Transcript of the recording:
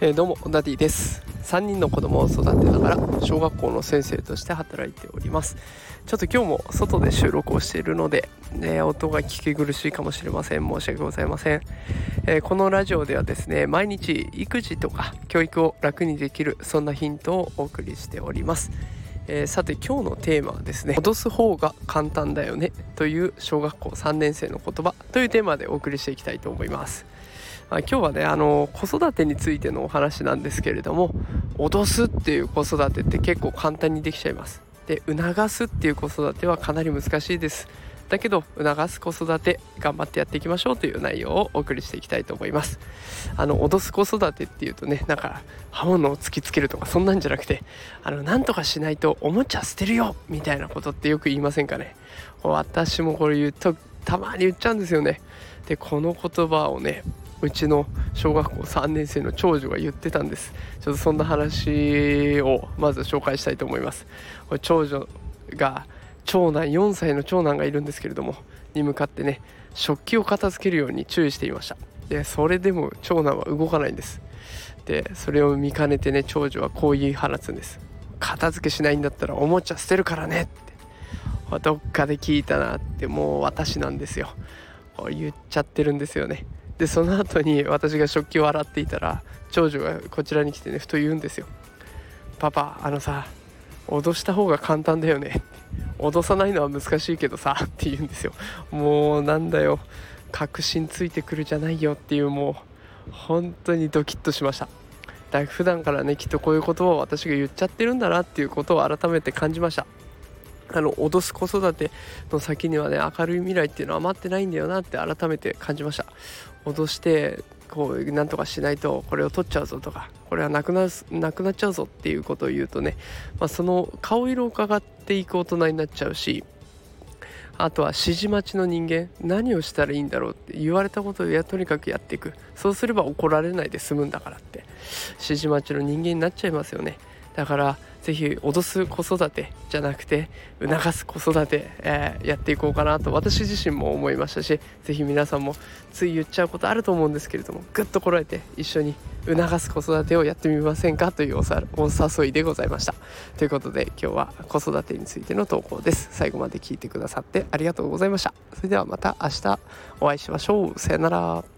えー、どうもダディです。3人の子供を育てながら小学校の先生として働いております。ちょっと今日も外で収録をしているので、ね、音が聞き苦しいかもしれません。申し訳ございません、えー、このラジオではですね毎日育児とか教育を楽にできるそんなヒントをお送りしております。えー、さて今日のテーマはですね脅す方が簡単だよねという小学校3年生の言葉というテーマでお送りしていきたいと思います。あ今日はねあの子育てについてのお話なんですけれども脅すっていう子育てって結構簡単にできちゃいます。で促すっていう子育てはかなり難しいです。だけど促す子育て頑張ってやっていきましょうという内容をお送りしていきたいと思います。あの脅す子育てっていうとねなんか刃物を突きつけるとかそんなんじゃなくてあの何とかしないとおもちゃ捨てるよみたいなことってよく言いませんかね。私もこれ言うとたまに言っちゃうんですよね。でこの言葉をねうちの小学校3年生の長女が言ってたんです。ちょっとそんな話をまず紹介したいと思います。これ長女が長男4歳の長男がいるんですけれどもに向かってね食器を片付けるように注意していました。でそれでも長男は動かないんです。でそれを見かねてね長女はこう言い放つんです。片付けしないんだったらおもちゃ捨てるからねって。どっかで聞いたなってもう私なんですよ。言っちゃってるんですよね。でその後に私が食器を洗っていたら長女がこちらに来てねふと言うんですよ「パパあのさ脅した方が簡単だよね」脅さないのは難しいけどさって言うんですよ。もうなんだよ。確信ついてくるじゃないよっていうもう本当にドキッとしました。だ普段からねきっとこういう言葉を私が言っちゃってるんだなっていうことを改めて感じました。あの脅す子育ての先にはね明るい未来っていうのは待ってないんだよなって改めて感じました。脅してこうなんとかしないとこれを取っちゃうぞとかこれはなくななくなっちゃうぞっていうことを言うとね、まあ、その顔色を伺っていく大人になっちゃうしあとは指示待ちの人間何をしたらいいんだろうって言われたことをやとにかくやっていく。そうすれば怒られないで済むんだからって指示待ちの人間になっちゃいますよね。だからぜひ脅す子育てじゃなくて促す子育て、えー、やっていこうかなと私自身も思いましたしぜひ皆さんもつい言っちゃうことあると思うんですけれどもぐっとこらえて一緒に促す子育てをやってみませんかというお誘いでございました。ということで今日は子育てについての投稿です。最後まで聞いてくださってありがとうございました。それではまた明日お会いしましょう。さよなら。